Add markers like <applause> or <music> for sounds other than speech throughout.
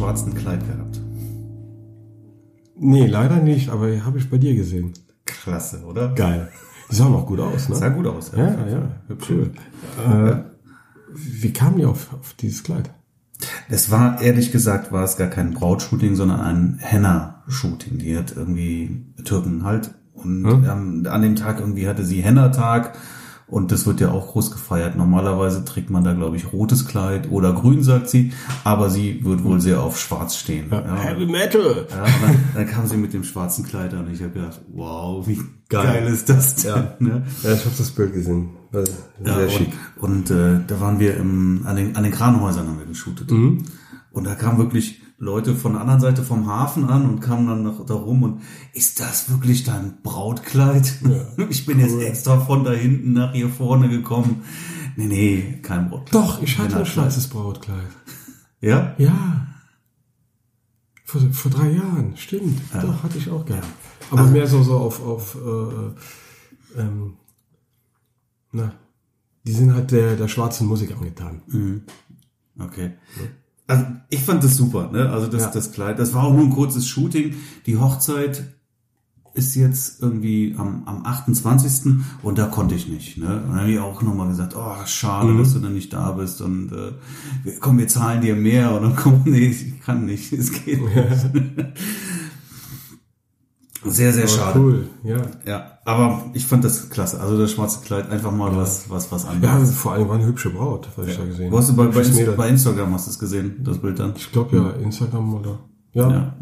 Schwarzen Kleid gehabt? Nee, leider nicht, aber habe ich bei dir gesehen. Klasse, oder? Geil. Die sah noch gut aus, ne? Sah gut aus. Ja, ja, cool. Äh, wie kam die auf, auf dieses Kleid? Es war, ehrlich gesagt, war es gar kein Brautshooting, sondern ein Henna-Shooting. Die hat irgendwie Türken halt. Und Hm? ähm, an dem Tag irgendwie hatte sie Henna-Tag. Und das wird ja auch groß gefeiert. Normalerweise trägt man da, glaube ich, rotes Kleid oder grün, sagt sie. Aber sie wird wohl sehr auf schwarz stehen. Ja, Heavy Metal! Ja, und dann, dann kam sie mit dem schwarzen Kleid an und ich habe gedacht, wow, wie geil, Geil. ist das denn? Ja. Ne? Ja, ich habe das Bild gesehen. War Ja, Sehr und, schick. Und äh, da waren wir im, an, den, an den Kranhäusern haben wir geshootet. Mhm. Und da kamen wirklich Leute von der anderen Seite vom Hafen an und kamen dann noch da rum und ist das wirklich dein Brautkleid? <laughs> ich bin jetzt extra von da hinten nach hier vorne gekommen. Nee, nee, kein Brautkleid. Doch, ich hatte ein schwarzes Brautkleid. Ja? Ja. Vor, vor drei Jahren, stimmt. Doch, hatte ich auch gerne. Aber mehr so, so auf, auf äh, ähm, na, die sind halt der, der schwarzen Musik angetan. Okay. Also ich fand das super, ne? Also das, Ja. das Kleid, das war auch nur ein kurzes Shooting. Die Hochzeit ist jetzt irgendwie am, am 28. und da konnte ich nicht. Ne? Und dann habe ich auch nochmal gesagt, oh, schade, dass du dann nicht da bist und äh, wir, komm, wir zahlen dir mehr und dann <laughs> komm, nee, ich kann nicht, es geht nicht. Sehr, sehr Aber schade. Cool, ja. Ja, aber ich fand das klasse. Also das schwarze Kleid einfach mal was, was, was Ja, anderes. vor allem war eine hübsche Braut, was ich da gesehen Wo hast du bei, bei, Inst- bei Instagram hast du es gesehen, das Bild dann? Ich glaube ja, Instagram oder. Ja, Ja.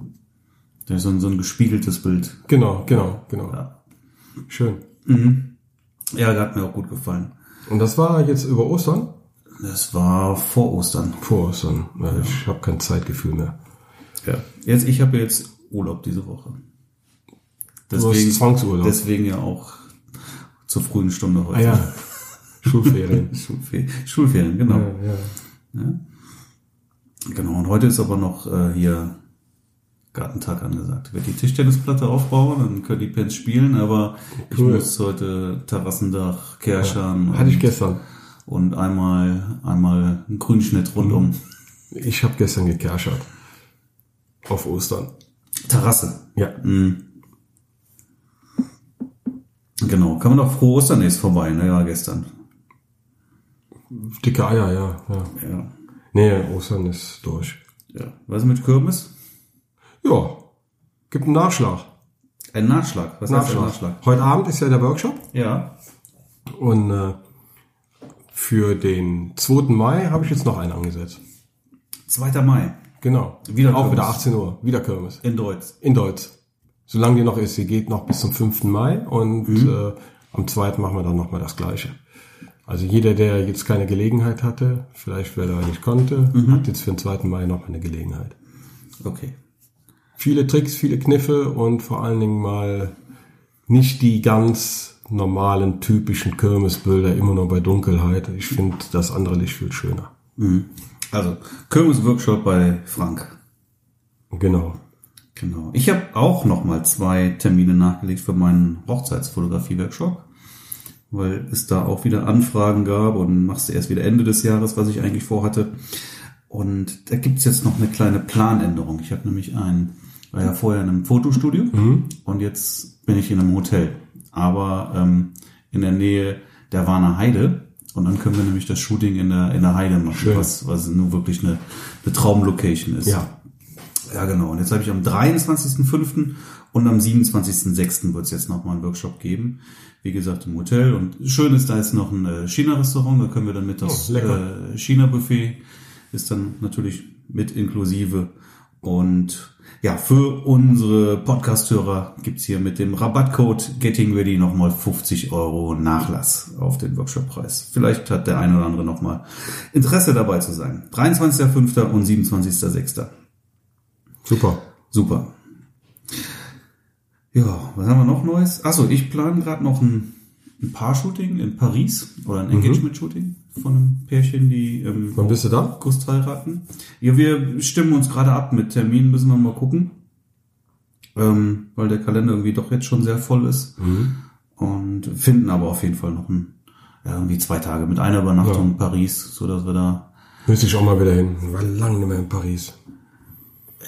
Das ist so ein, so ein gespiegeltes Bild. genau, genau, genau. Ja. Schön. Ja, der hat mir auch gut gefallen. Und das war jetzt über Ostern? Das war vor Ostern. Vor Ostern. Ja, Ich habe kein Zeitgefühl mehr. Ja. Jetzt, ich habe jetzt Urlaub diese Woche. Hast Zwangsurlaub. Deswegen ja auch zur frühen Stunde heute. Ah ja, <laughs> Schulferien. <laughs> Schulferien, Schulferien, genau. ja, ja. Genau. Und heute ist aber noch äh, hier Gartentag angesagt. Ich werde die Tischtennisplatte aufbauen, dann können die Pens spielen, aber ich Cool. muss heute Terrassendach, Kerschern Hatte ich gestern. und einmal, einmal einen Grünschnitt rundum. Ich habe gestern gekerschert. Auf Ostern. Terrasse. Ja. Genau. Kann man doch frohe Ostern ist vorbei, ne? Ja, gestern. Dicke Eier, ja. ja. Ja. Nee, Ostern ist durch. ja. Was ist mit Kürbis? Ja. Gibt einen Nachschlag. Ein Nachschlag. Was heißt ein Nachschlag? Heute Abend ist ja der Workshop. Ja. Und äh, für den 2. Mai habe ich jetzt noch einen angesetzt. 2. Mai. Genau. Wieder Auch Kirmes. wieder wieder 18 Uhr. Wieder Kirmes. In Deutsch. In Deutsch. Solange die noch ist. Sie geht noch bis zum 5. Mai und äh, am 2. machen wir dann nochmal das Gleiche. Also jeder, der jetzt keine Gelegenheit hatte, vielleicht wer da nicht konnte, hat jetzt für den 2. Mai noch eine Gelegenheit. Okay. Viele Tricks, viele Kniffe und vor allen Dingen mal nicht die ganz normalen, typischen Kirmesbilder immer nur bei Dunkelheit. Ich finde das andere Licht viel schöner. Also, Kirmes-Workshop bei Frank. Genau. Genau. Ich habe auch noch mal zwei Termine nachgelegt für meinen Hochzeitsfotografie-Workshop, weil es da auch wieder Anfragen gab und machst du erst wieder Ende des Jahres, was ich eigentlich vorhatte. Und da gibt's jetzt noch eine kleine Planänderung. Ich habe nämlich ein, war ja vorher in einem Fotostudio und jetzt bin ich in einem Hotel, aber ähm, in der Nähe der Warner Heide. Und dann können wir nämlich das Shooting in der, in der Heide machen, Schön. was, was nur wirklich eine, eine Traumlocation ist. Ja. Ja, genau. Und jetzt habe ich am 23.05. und am 27.06. wird es jetzt nochmal einen Workshop geben. Wie gesagt, im Hotel. Und schön ist, da ist noch ein äh, China-Restaurant. Da können wir dann mit das Oh, äh, China-Buffet ist dann natürlich mit inklusive. Und ja, für unsere Podcast-Hörer gibt's hier mit dem Rabattcode Getting Ready nochmal 50 Euro Nachlass auf den Workshoppreis. Vielleicht hat der eine oder andere nochmal Interesse dabei zu sein. 23.05. und 27.06. Super. Super. Ja, was haben wir noch Neues? Achso, ich plane gerade noch ein, ein Paar-Shooting in Paris oder ein Engagement-Shooting von einem Pärchen, die im Wann bist du da? August heiraten. Ja, wir stimmen uns gerade ab mit Terminen, müssen wir mal gucken. Ähm, weil der Kalender irgendwie doch jetzt schon sehr voll ist. Und finden aber auf jeden Fall noch ein, ja, irgendwie zwei Tage mit einer Übernachtung in Paris, so dass wir da Müsste ich auch mal wieder hin. War lange nicht mehr in Paris.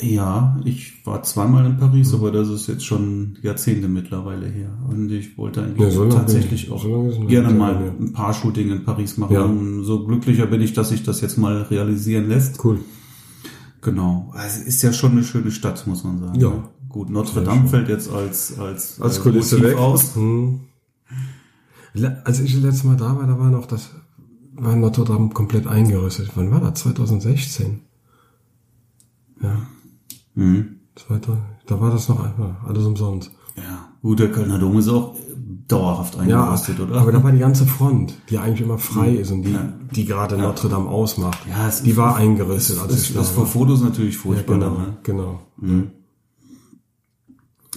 Ja, ich war zweimal in Paris, aber das ist jetzt schon Jahrzehnte mittlerweile her. Und ich wollte eigentlich Ja, so tatsächlich auch so gerne mal ein paar Shooting in Paris machen. Ja. So glücklicher bin ich, dass sich das jetzt mal realisieren lässt. Cool. Genau. Also es ist ja schon eine schöne Stadt, muss man sagen. Ja. Gut, Notre Dame fällt jetzt als als, Als äh, Kulisse Motiv weg. aus. Hm. Als ich das letzte Mal da war, da war noch das, war Notre Dame komplett eingerüstet. Wann war das? 2016. Ja. Mhm. 2000, da war das noch einfach alles umsonst. Ja. Gut, der Kölner Dom ist auch dauerhaft Ja, eingerostet, oder? aber da war die ganze Front, die eigentlich immer frei ist und die, Ja. die gerade Notre Dame ausmacht. Ja, es- die war eingerüstet, als das ist für war. Fotos natürlich Ja, furchtbar. genau, dann, ne? genau.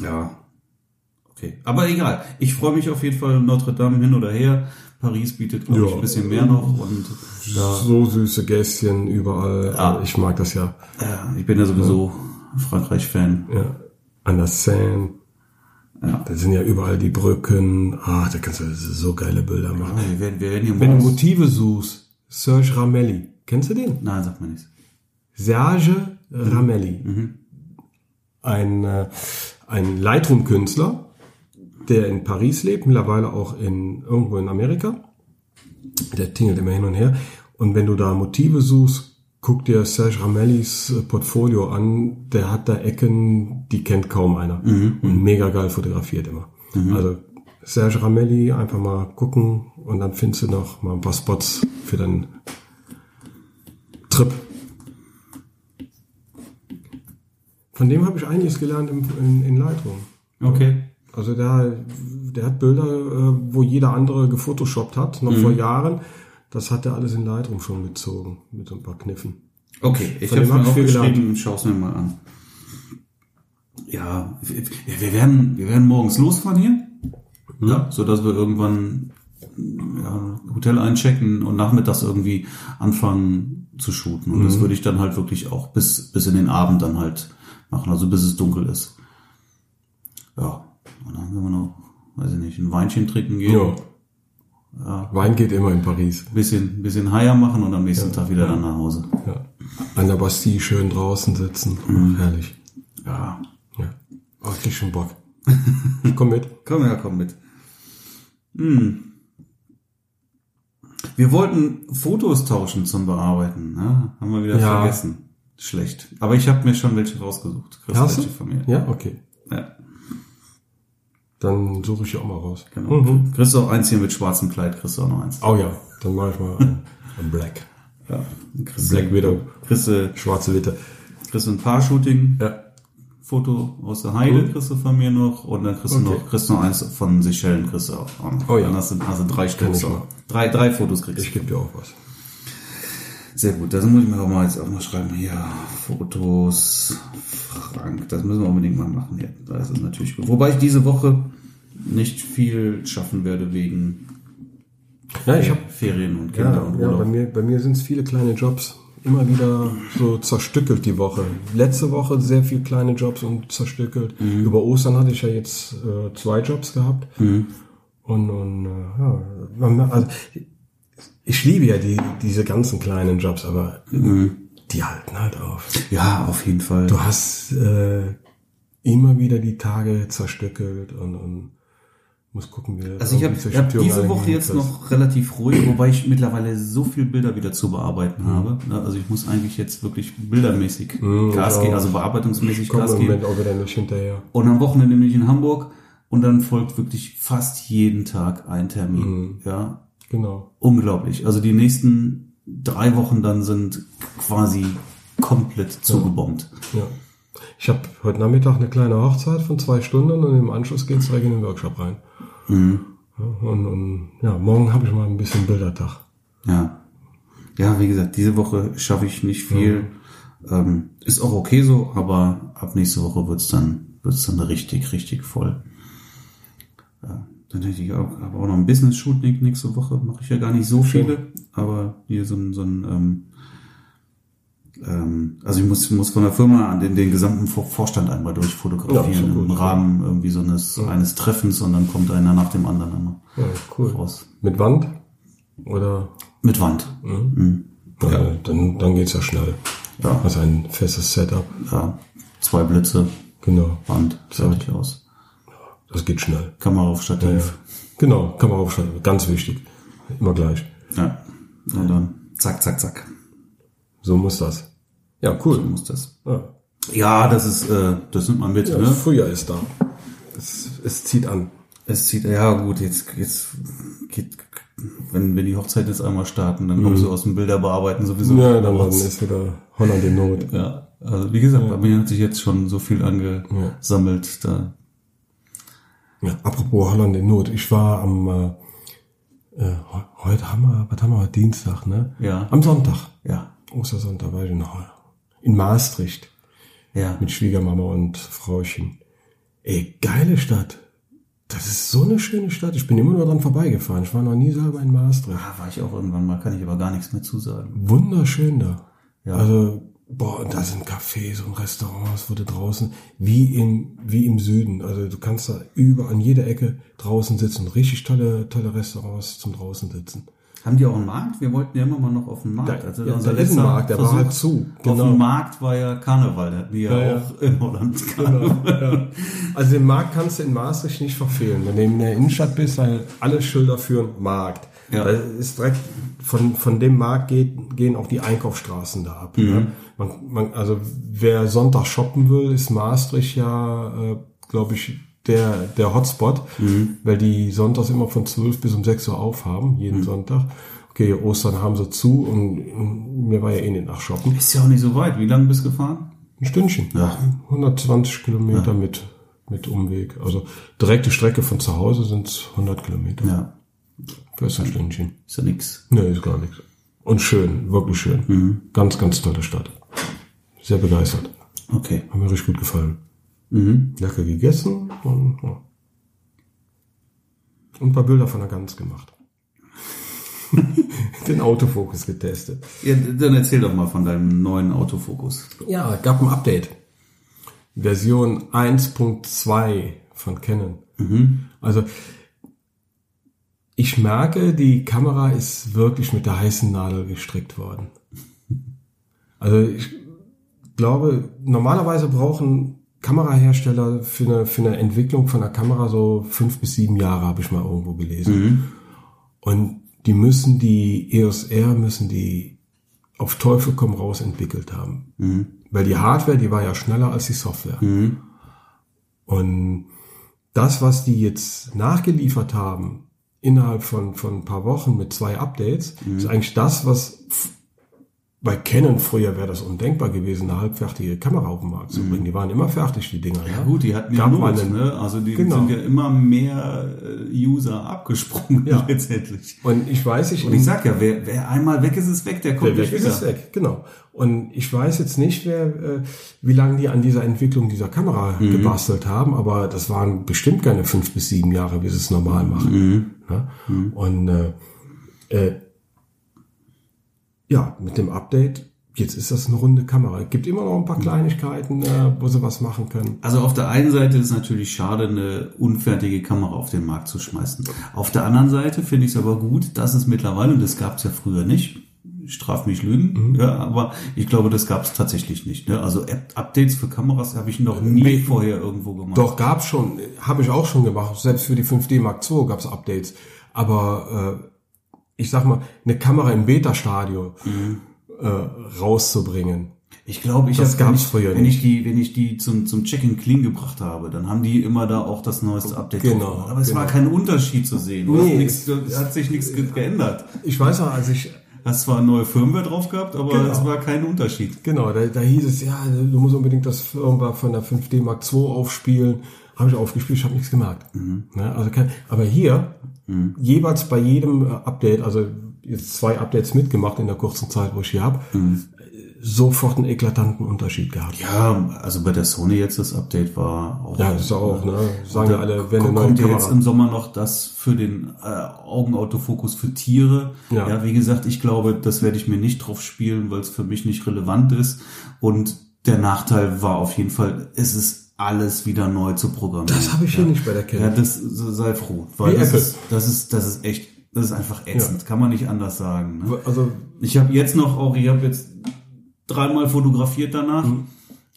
Ja. Okay. Aber egal. Ich freue mich auf jeden Fall Notre Dame hin oder her. Paris bietet, glaube ich, Ja. ein bisschen mehr noch. Und ja, So süße Gästchen überall. Ja. Ich mag das ja. ja, ich bin ja sowieso Frankreich-Fan. ja. An der Seine. Ja. Da sind ja überall die Brücken. Ah, da kannst du so geile Bilder machen. Wir werden, wir werden Wenn du. Motive suchst, Serge Ramelli. Kennst du den? Nein, sag mir nichts. Serge Ramelli. Mhm. Ein, äh, ein Lightroom-Künstler, der in Paris lebt, mittlerweile auch in, irgendwo in Amerika. Der tingelt immer hin und her. Und wenn du da Motive suchst, guck dir Serge Ramellis äh, Portfolio an. Der hat da Ecken, die kennt kaum einer. Und mega geil fotografiert immer. Also Serge Ramelli einfach mal gucken und dann findest du noch mal ein paar Spots für deinen Trip. Von dem habe ich einiges gelernt im, in, in Lightroom. Okay. Also der, der hat Bilder, äh, wo jeder andere gefotoshoppt hat, noch vor Jahren. Das hat er alles in Lightroom schon gezogen, mit so ein paar Kniffen. Okay, ich habe mir viel aufgeschrieben, schau es mir mal an. Ja, wir, wir werden, wir werden morgens losfahren hier, ja, so dass wir irgendwann ja, Hotel einchecken und nachmittags irgendwie anfangen zu shooten. Und das würde ich dann halt wirklich auch bis bis in den Abend dann halt machen, also bis es dunkel ist. Ja, und dann können wir noch, weiß ich nicht, ein Weinchen trinken gehen, Ja. Wein geht immer in Paris. bisschen bisschen Haier machen und am nächsten Tag wieder dann nach Hause. Ja. An der Bastille schön draußen sitzen. Ach, herrlich. Ja, Ja. Oh, ich krieg schon Bock. Komm mit. <laughs> Komm, ja, komm mit. Hm. Wir wollten Fotos tauschen zum Bearbeiten. Ne? Haben wir wieder Ja. vergessen. Schlecht. Aber ich habe mir schon welche rausgesucht. Hast du? von mir. Ja, okay. Ja, Dann suche ich ja auch mal raus. genau. Kriegst du auch eins hier mit schwarzem Kleid, kriegst du auch noch eins. Oh ja, dann mache ich mal ein, ein Black. Ja. Kriegst Black du, Widow. Kriegst du, Schwarze Witte. kriegst du ein Paar-Shooting. Ja. Foto aus der Heide kriegst du von mir noch und dann kriegst du Okay. noch, kriegst du noch eins von Seychellen kriegst du auch. Oh ja. Dann hast du, hast du drei Stück. Drei, drei Fotos kriegst du. Ich gebe dir auch was. Sehr gut, das muss ich mir auch mal jetzt auch mal schreiben. Ja, Fotos, Frank, das müssen wir unbedingt mal machen. Ja, das ist natürlich gut. Wobei ich diese Woche nicht viel schaffen werde wegen Ja, ich habe Ferien und Kinder ja, und ja, bei Urlaub. mir, bei mir sind es viele kleine Jobs. Immer wieder so zerstückelt die Woche. Letzte Woche sehr viel kleine Jobs und zerstückelt. Über Ostern hatte ich ja jetzt äh, zwei Jobs gehabt. Und, und äh, ja, also, ich liebe ja die, diese ganzen kleinen Jobs, aber die halten halt auf. Ja, auf jeden Fall. Du hast äh, immer wieder die Tage zerstückelt und, und musst gucken, wie Also ich habe hab diese Woche jetzt hinkriegst. noch relativ ruhig, wobei ich mittlerweile so viel Bilder wieder zu bearbeiten habe. Ne, Also ich muss eigentlich jetzt wirklich bildermäßig Gas ich geben, also bearbeitungsmäßig Gas geben. Moment auch wieder nicht hinterher. Und am Wochenende bin ich in Hamburg und dann folgt wirklich fast jeden Tag ein Termin. Ja, Genau. unglaublich. Also die nächsten drei Wochen dann sind quasi komplett zugebombt. Ja. Ich habe heute Nachmittag eine kleine Hochzeit von zwei Stunden und im Anschluss geht's direkt in den Workshop rein. Mhm. Ja, und, und ja, morgen habe ich mal ein bisschen Bildertag. Ja. Ja, wie gesagt, diese Woche schaffe ich nicht viel. Ähm, ist auch okay so, aber ab nächste Woche wird's dann, wird's dann richtig, richtig voll. Ja, dann hätte ich auch, aber auch noch ein Business-Shooting nächste Woche. Mache ich ja gar nicht so viele, aber hier so ein, so ein ähm, ähm, also ich muss, muss von der Firma an den, den gesamten Vor- Vorstand einmal Ja, durchfotografieren doch im gut, ja. Rahmen irgendwie so eines, eines Treffens und dann kommt einer nach dem anderen einmal Ja, cool. raus. Mit Wand? Oder? Mit Wand. Mhm. Äh, Dann, dann geht's ja schnell. Ja. Also ein festes Setup. Ja, zwei Blitze, Genau. Band, fertig aus. Das geht schnell. Kamera auf Stativ. Genau, kann man aufschreiben. Ganz wichtig. Immer gleich. Ja. Und dann zack, zack, zack. So muss das. Ja, cool. Muss das. Ja. Ja, das ist, äh, das nimmt man mit, Ja, ne? Das Frühjahr ist da. Es, es zieht an. Es sieht, ja gut, jetzt, jetzt geht, wenn, wenn die Hochzeit jetzt einmal starten, dann kommst du aus dem Bilderbearbeiten sowieso. Mhm. Ja, dann, raus. ist wieder Holland in Not. Ja, also wie gesagt, bei mir hat sich jetzt schon so viel angesammelt. Da, Ja, apropos Holland in Not. Ich war am, äh, äh, he- heute haben wir, was haben wir, heute? Dienstag, ne? Ja. Am Sonntag. ja, Ostersonntag war ich noch in Maastricht ja, mit Schwiegermama und Frauchen. Ey, geile Stadt. Das ist so eine schöne Stadt. Ich bin immer nur dran vorbeigefahren. Ich war noch nie selber in Maastricht. Ah, war ich auch irgendwann mal, kann ich aber gar nichts mehr zusagen. Wunderschön da. Ja. Also, boah, und da sind Cafés und Restaurants, wo du draußen, wie im, wie im Süden. Also du kannst da über an jeder Ecke draußen sitzen. Richtig tolle, tolle Restaurants zum draußen sitzen. Haben die auch einen Markt? Wir wollten ja immer mal noch auf den Markt. Also ja, unser letzter Markt, der war Versuch halt zu. Auf Genau. dem Markt war ja Karneval, da hatten die ja, Ja, ja. auch in Holland Karneval. ja. Also den Markt kannst du in Maastricht nicht verfehlen. Wenn du in der Innenstadt bist, weil alle Schilder führen Markt. Ja. Da ist direkt von, von dem Markt geht, gehen auch die Einkaufsstraßen da ab. Ne? Man, man, also wer Sonntag shoppen will, ist Maastricht ja, äh, glaube ich, der, der Hotspot, weil die sonntags immer von 12 bis um 6 Uhr aufhaben, jeden Sonntag. Okay, Ostern haben sie zu und, mir war ja eh nicht nach shoppen. Ist ja auch nicht so weit. Wie lange bist du gefahren? Ein Stündchen. Ja. 120 Kilometer mit, mit Umweg. Also direkte Strecke von zu Hause sind 100 Kilometer. Ja, Für ein Stündchen. ist ja nix. Nee, ist gar nichts. Und schön, wirklich schön. Mhm. Ganz, ganz tolle Stadt. Sehr begeistert. Okay. Hat mir richtig gut gefallen. Mhm. Lecker gegessen und, ja. und ein paar Bilder von der Gans gemacht. <laughs> Den Autofokus getestet. Ja, dann erzähl doch mal von deinem neuen Autofokus. Ja, gab ein Update. Version 1.2 von Canon. Also ich merke, die Kamera ist wirklich mit der heißen Nadel gestrickt worden. Also ich glaube, normalerweise brauchen Kamerahersteller für eine, für eine Entwicklung von der Kamera so fünf bis sieben Jahre, habe ich mal irgendwo gelesen. Und die müssen die EOS R müssen die auf Teufel komm raus entwickelt haben. Weil die Hardware, die war ja schneller als die Software. Und das, was die jetzt nachgeliefert haben, innerhalb von, von ein paar Wochen mit zwei Updates, ist eigentlich das, was bei Canon früher wäre das undenkbar gewesen, eine halbfertige Kamera auf den Markt zu bringen. Die waren immer fertig, die Dinger. Ja gut, die hatten ja Not, mal einen- ne? Also die Genau. sind ja immer mehr äh, User abgesprungen Ja. <laughs> letztendlich. Und ich weiß, ich, Und ich sag ja, wer, wer einmal weg ist, ist weg, der kommt Der weg ist es weg, genau. Und ich weiß jetzt nicht, wer, äh, wie lange die an dieser Entwicklung dieser Kamera Mhm. gebastelt haben, aber das waren bestimmt keine fünf bis sieben Jahre, wie sie es normal machen. Mhm. Ne? Und äh, äh, ja, mit dem Update, jetzt ist das eine runde Kamera. Es gibt immer noch ein paar Kleinigkeiten, äh, wo sie was machen können. Also auf der einen Seite ist es natürlich schade, eine unfertige Kamera auf den Markt zu schmeißen. Auf der anderen Seite finde ich es aber gut, dass es mittlerweile, und das gab es ja früher nicht, straf mich Lügen, Mhm. ja, aber ich glaube, das gab es tatsächlich nicht. Ne? Also App Updates für Kameras habe ich noch nie Nee. vorher irgendwo gemacht. Doch, gab's schon, habe ich auch schon gemacht. Selbst für die 5D Mark II gab's Updates. Aber äh, ich sag mal, eine Kamera im Beta-Stadium äh, rauszubringen. Ich glaube, ich Das habe, wenn gab's ich, früher wenn nicht. ich die, wenn ich die zum zum Check-in Clean gebracht habe, dann haben die immer da auch das neueste Update Genau, drauf. Aber es genau. war kein Unterschied zu sehen. Nee, nichts, es hat sich nichts ge geändert. Ich weiß noch, als ich, Hast zwar neue Firmware drauf gehabt, aber Genau. es war kein Unterschied. genau, da, da hieß es, ja, du musst unbedingt das Firmware von der 5D Mark II aufspielen. Habe ich aufgespielt, ich habe nichts gemerkt. Mhm. Ne, also aber hier, jeweils bei jedem äh, Update, also jetzt zwei Updates mitgemacht in der kurzen Zeit, wo ich hier habe, Mhm. sofort einen eklatanten Unterschied gehabt. Ja, also bei der Sony jetzt das Update war auch. Ja, das ist auch, ne? Sagen Da ja alle, wenn kommt kommt ja Kamera. jetzt im Sommer noch das für den äh, Augenautofokus für Tiere. Ja. ja, wie gesagt, ich glaube, das werde ich mir nicht drauf spielen, weil es für mich nicht relevant ist. Und der Nachteil war auf jeden Fall, es ist alles wieder neu zu programmieren. Das habe ich ja. hier nicht bei der Ja, Canon. das sei froh, weil Wie das Apple. ist, das ist, das ist echt Das ist einfach ätzend, kann man nicht anders sagen. Ne? Also Ich habe jetzt noch auch, ich habe jetzt dreimal fotografiert danach,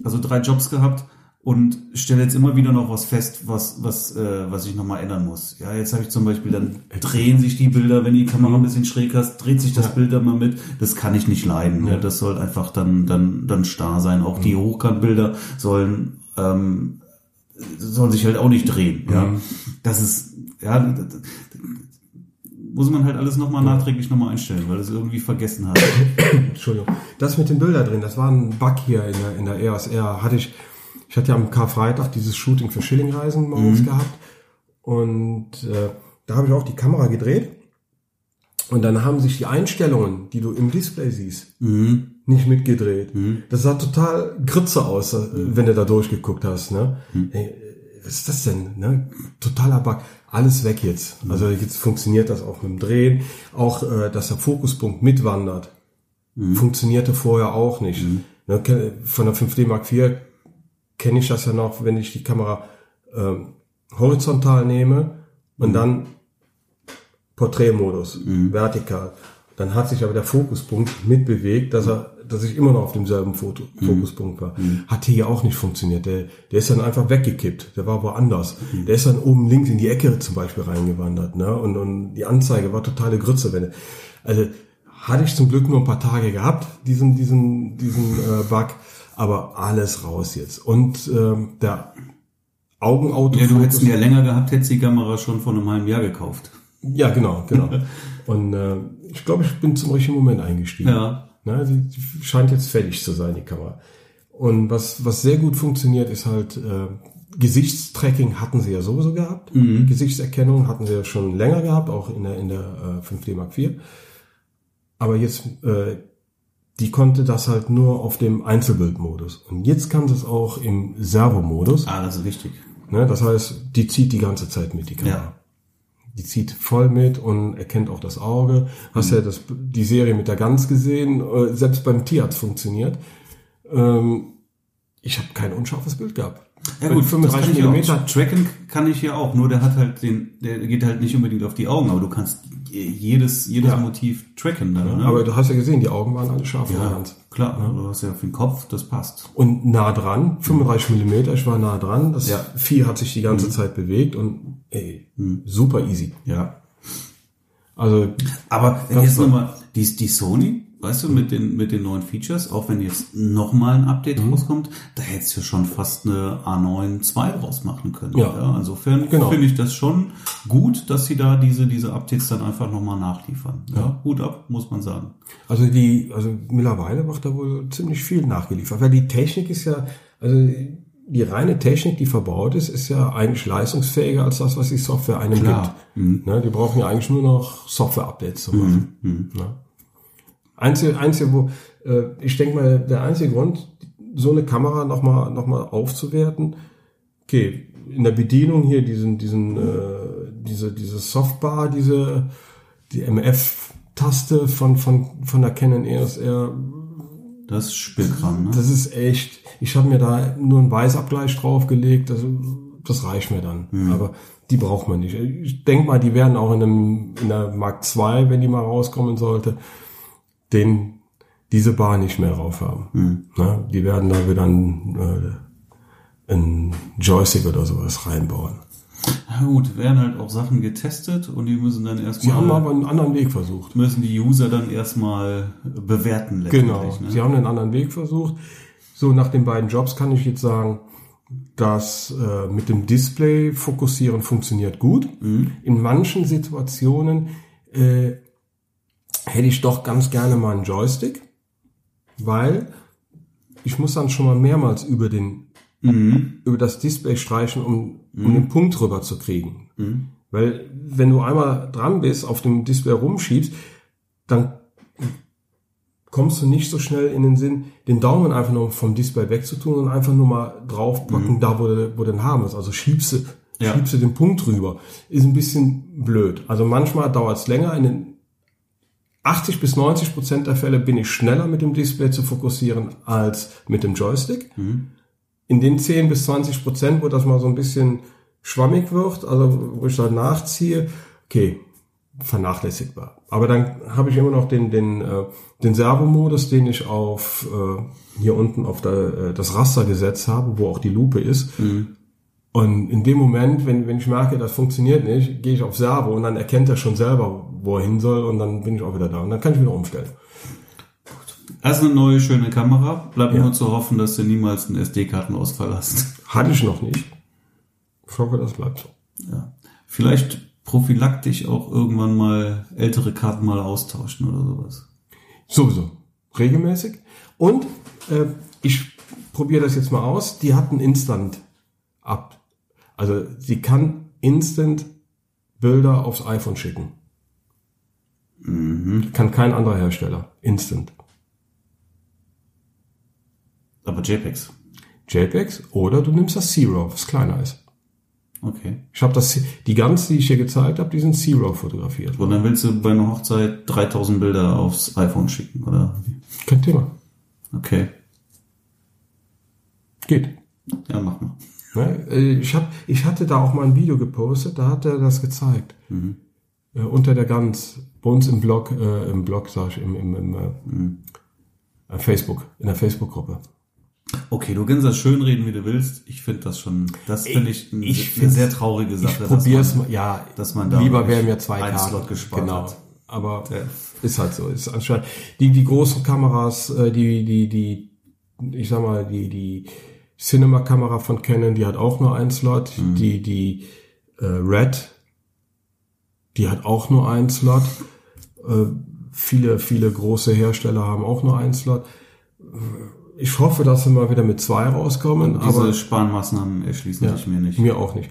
also drei Jobs gehabt und stelle jetzt immer wieder noch was fest, was was äh, was ich nochmal ändern muss. Ja, jetzt habe ich zum Beispiel dann drehen sich die Bilder, wenn die Kamera ein bisschen schräg hast, dreht sich das Bild dann mal mit. Das kann ich nicht leiden. Ne? Das soll einfach dann dann dann starr sein. Auch die Hochkantbilder sollen ähm, sollen sich halt auch nicht drehen. Ja, das ist ja das- das- muss man halt alles nochmal nachträglich nochmal einstellen, weil es irgendwie vergessen hat. <coughs> Entschuldigung. Das mit den Bildern drin, das war ein Bug hier in der, in der ESR. Hatte ich, ich hatte ja am Karfreitag dieses Shooting für Schillingreisen morgens gehabt. Und äh, da habe ich auch die Kamera gedreht. Und dann haben sich die Einstellungen, die du im Display siehst, nicht mitgedreht. Das sah total grütze aus, äh, wenn du da durchgeguckt hast. Ne? Hey, was ist das denn? Ne? Totaler Bug. Alles weg jetzt. Also jetzt funktioniert das auch mit dem Drehen. Auch, äh, dass der Fokuspunkt mitwandert. Funktionierte vorher auch nicht. Ne, ke- von der 5D Mark IV kenne ich das ja noch, wenn ich die Kamera ähm, horizontal nehme und dann Porträtmodus, vertikal. Dann hat sich aber der Fokuspunkt mitbewegt, dass er, dass ich immer noch auf demselben Foto, Fokuspunkt war. Hat hier auch nicht funktioniert. Der, der ist dann einfach weggekippt. Der war woanders. Der ist dann oben links in die Ecke zum Beispiel reingewandert, ne? Und, und die Anzeige war totale Grütze. Wenn, also hatte ich zum Glück nur ein paar Tage gehabt, diesen, diesen, diesen äh, Bug, aber alles raus jetzt. Und ähm, der Augenauto. Ja, du hättest ihn ja länger gehabt, hättest die Kamera schon vor einem halben Jahr gekauft. Ja, genau, genau. <laughs> Und äh, ich glaube, ich bin zum richtigen Moment eingestiegen. Ja. Na, sie, sie scheint jetzt fertig zu sein, die Kamera. Und was, was sehr gut funktioniert, ist halt äh, Gesichtstracking hatten sie ja sowieso gehabt. Gesichtserkennung hatten sie ja schon länger gehabt, auch in der, in der äh, 5D Mark IV. Aber jetzt, äh, die konnte das halt nur auf dem Einzelbildmodus. Und jetzt kann sie es auch im Servo-Modus. Ah, das ist wichtig. Ne? Das heißt, die zieht die ganze Zeit mit, die Kamera. Ja. Die zieht voll mit und erkennt auch das Auge. Hast ja das, die Serie mit der Gans gesehen. äh, Selbst beim Tier hat's funktioniert. Ähm, ich habe kein unscharfes Bild gehabt. Ja gut, 35 35 Millimeter. mm. Tracken kann ich ja auch, nur der hat halt den, der geht halt nicht unbedingt auf die Augen, aber du kannst jedes, jedes Ja. Motiv tracken dann, ne? Aber du hast ja gesehen, die Augen waren alle scharf in der ja, klar, du hast ja für den Kopf, das passt. Und nah dran, 35 Millimeter, ich war nah dran. Das Ja. Vieh hat sich die ganze Zeit bewegt und ey, super easy. Ja. Also Aber wenn jetzt nochmal, die, die Sony, weißt du, mit den, mit den neuen Features, auch wenn jetzt nochmal ein Update Mhm. rauskommt, da hättest du schon fast eine A9 II draus machen können. Ja. insofern Genau. finde ich das schon gut, dass sie da diese, diese Updates dann einfach nochmal nachliefern. Ja, Hut ab, muss man sagen. Also die, also mittlerweile macht da wohl ziemlich viel nachgeliefert, weil die Technik ist ja, also die reine Technik, die verbaut ist, ist ja eigentlich leistungsfähiger als das, was die Software einem Klar. gibt. Ne, die brauchen ja eigentlich nur noch Software-Updates zu machen. Ne? Einzige, einzige, wo, äh, ich denke mal, der einzige Grund, so eine Kamera nochmal noch mal aufzuwerten, okay, in der Bedienung hier diesen, diesen, äh, diese, diese Softbar, diese, die MF-Taste von, von, von der Canon EOS R, Das ist Spielkram, ne? das ist echt, ich habe mir da nur einen Weißabgleich draufgelegt, das, das reicht mir dann. Aber die braucht man nicht. Ich denke mal, die werden auch in, einem, in der Mark II, wenn die mal rauskommen sollte, den, diese Bar nicht mehr drauf haben. Na, die werden da wieder ein, äh, ein Joystick oder sowas reinbauen. Ja gut, werden halt auch Sachen getestet und die müssen dann Sie erstmal, haben aber einen anderen Weg versucht. müssen die User dann erstmal bewerten Genau. letztendlich. Sie Ne? haben einen anderen Weg versucht. So, nach den beiden Jobs kann ich jetzt sagen, dass äh, mit dem Display fokussieren funktioniert gut. In manchen Situationen äh, hätte ich doch ganz gerne mal einen Joystick, weil ich muss dann schon mal mehrmals über den über das Display streichen, um, um den Punkt rüber zu kriegen. Weil wenn du einmal dran bist, auf dem Display rumschiebst, dann kommst du nicht so schnell in den Sinn, den Daumen einfach nur vom Display wegzutun und einfach nur mal draufpacken, da wo, der- wo den Arm ist. Also schiebst du, Ja. schiebst du den Punkt rüber. Ist ein bisschen blöd. Also manchmal dauert es länger. In den 80 bis 90 Prozent der Fälle bin ich schneller mit dem Display zu fokussieren als mit dem Joystick. In den 10 bis 20 Prozent, wo das mal so ein bisschen schwammig wird, also wo ich da nachziehe, okay, vernachlässigbar. Aber dann habe ich immer noch den den äh, den Servomodus, den ich auf äh, hier unten auf der, äh, das Raster gesetzt habe, wo auch die Lupe ist. Mhm. Und in dem Moment, wenn, wenn ich merke, das funktioniert nicht, gehe ich auf Servo und dann erkennt er schon selber, wo er hin soll und dann bin ich auch wieder da und dann kann ich wieder umstellen. Das ist eine neue, schöne Kamera. Bleibt Ja. nur zu hoffen, dass du niemals einen SD-Kartenausfall hast. Hatte ich noch nicht. Ich hoffe, das bleibt so. Ja. Vielleicht prophylaktisch auch irgendwann mal ältere Karten mal austauschen oder sowas. Sowieso. Regelmäßig. Und äh, ich probiere das jetzt mal aus. Die hatten Instant ab. Also sie kann Instant Bilder aufs iPhone schicken. Kann kein anderer Hersteller. Instant. Aber JPEGs. JPEGs oder du nimmst das Zero, was kleiner ist. Okay. Ich habe das, die ganz, die ich hier gezeigt habe, die sind Zero fotografiert. Und dann willst du bei einer Hochzeit 3000 Bilder aufs iPhone schicken, oder? Kein Thema. Okay. Geht. Ja, mach mal. Ne? Äh, Ich, hab, ich hatte da auch mal ein Video gepostet, da hat er das gezeigt. Äh, unter der Gans, bei uns im Blog, äh, im Blog, sag ich, im, im, im äh, äh, Facebook, in der Facebook-Gruppe. Okay, du kannst das schön reden, wie du willst. Ich finde das schon, das finde ich, eine, ich eine sehr traurige Sache. Ich dass probiere es man- mal, ja, dass man da lieber wären mir zwei Karten. Slot gespart genau. hat. Aber Ja. ist halt so, ist anscheinend. Die, die großen Kameras, äh, die, die, die, ich sag mal, die, die Cinema-Kamera von Canon, die hat auch nur einen Slot. Mhm. Die, die äh, Red, die hat auch nur einen Slot. Äh, viele, viele große Hersteller haben auch nur einen Slot. Ich hoffe, dass sie mal wieder mit zwei rauskommen, Diese aber Sparmaßnahmen erschließen sich mir nicht. mir auch nicht.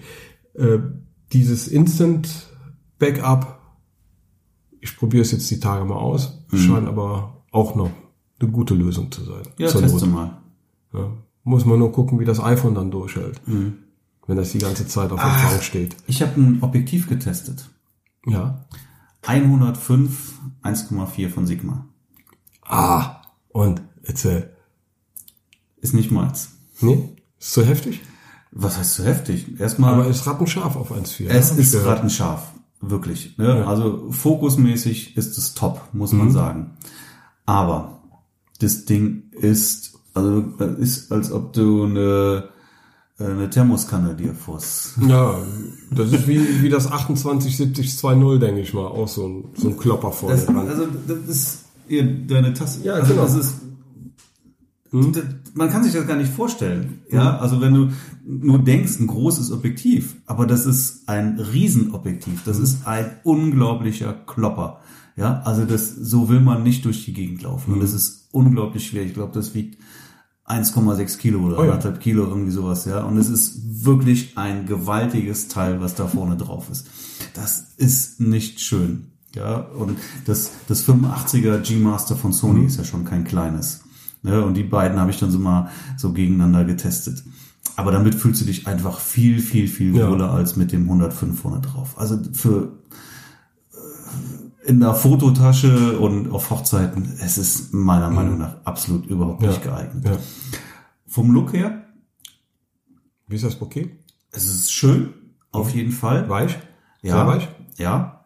Äh, dieses Instant Backup, ich probiere es jetzt die Tage mal aus, scheint aber auch noch eine gute Lösung zu sein. ja, Zur teste Not. mal. Ja. Muss man nur gucken, wie das iPhone dann durchhält, Mhm. wenn das die ganze Zeit auf Ah. Empfang steht. Ich habe ein Objektiv getestet. Ja. 105, 1,4 von Sigma. Ah, und erzähl. Ist nicht meins. Nee, ist zu heftig, Was heißt so heftig? Erstmal, aber ist rattenscharf auf 1.4. es ich ist gehört. rattenscharf. Wirklich. Ne? Also fokusmäßig ist es top, muss man sagen. Aber das Ding ist, also ist, als ob du eine, eine Thermoskanne dir vors Ja, das ist wie, wie das 287020, denke ich mal, auch so ein, so ein Klopper vorne dran. also das ist ihr, deine Tasse. Ja, also genau. das ist. Das, man kann sich das gar nicht vorstellen. Ja, also wenn du nur denkst, ein großes Objektiv, aber das ist ein Riesenobjektiv. Das ist ein unglaublicher Klopper. Ja, also das, so will man nicht durch die Gegend laufen. Und das ist unglaublich schwer. Ich glaube, das wiegt 1,6 Kilo oder Oh ja. anderthalb Kilo, irgendwie sowas, ja. Und es ist wirklich ein gewaltiges Teil, was da vorne drauf ist. Das ist nicht schön. Ja, und das, das 85er G-Master von Sony ist ja schon kein kleines. Ne? Und die beiden habe ich dann so mal so gegeneinander getestet. Aber damit fühlst du dich einfach viel, viel, viel Ja. wohler als mit dem 105 vorne drauf. Also für äh, in der Fototasche und auf Hochzeiten, es ist meiner Meinung nach absolut überhaupt nicht geeignet. Ja. Vom Look her, Wie ist das Bouquet? es ist schön, auf jeden Fall. Weich? Ja, Sehr weich? ja.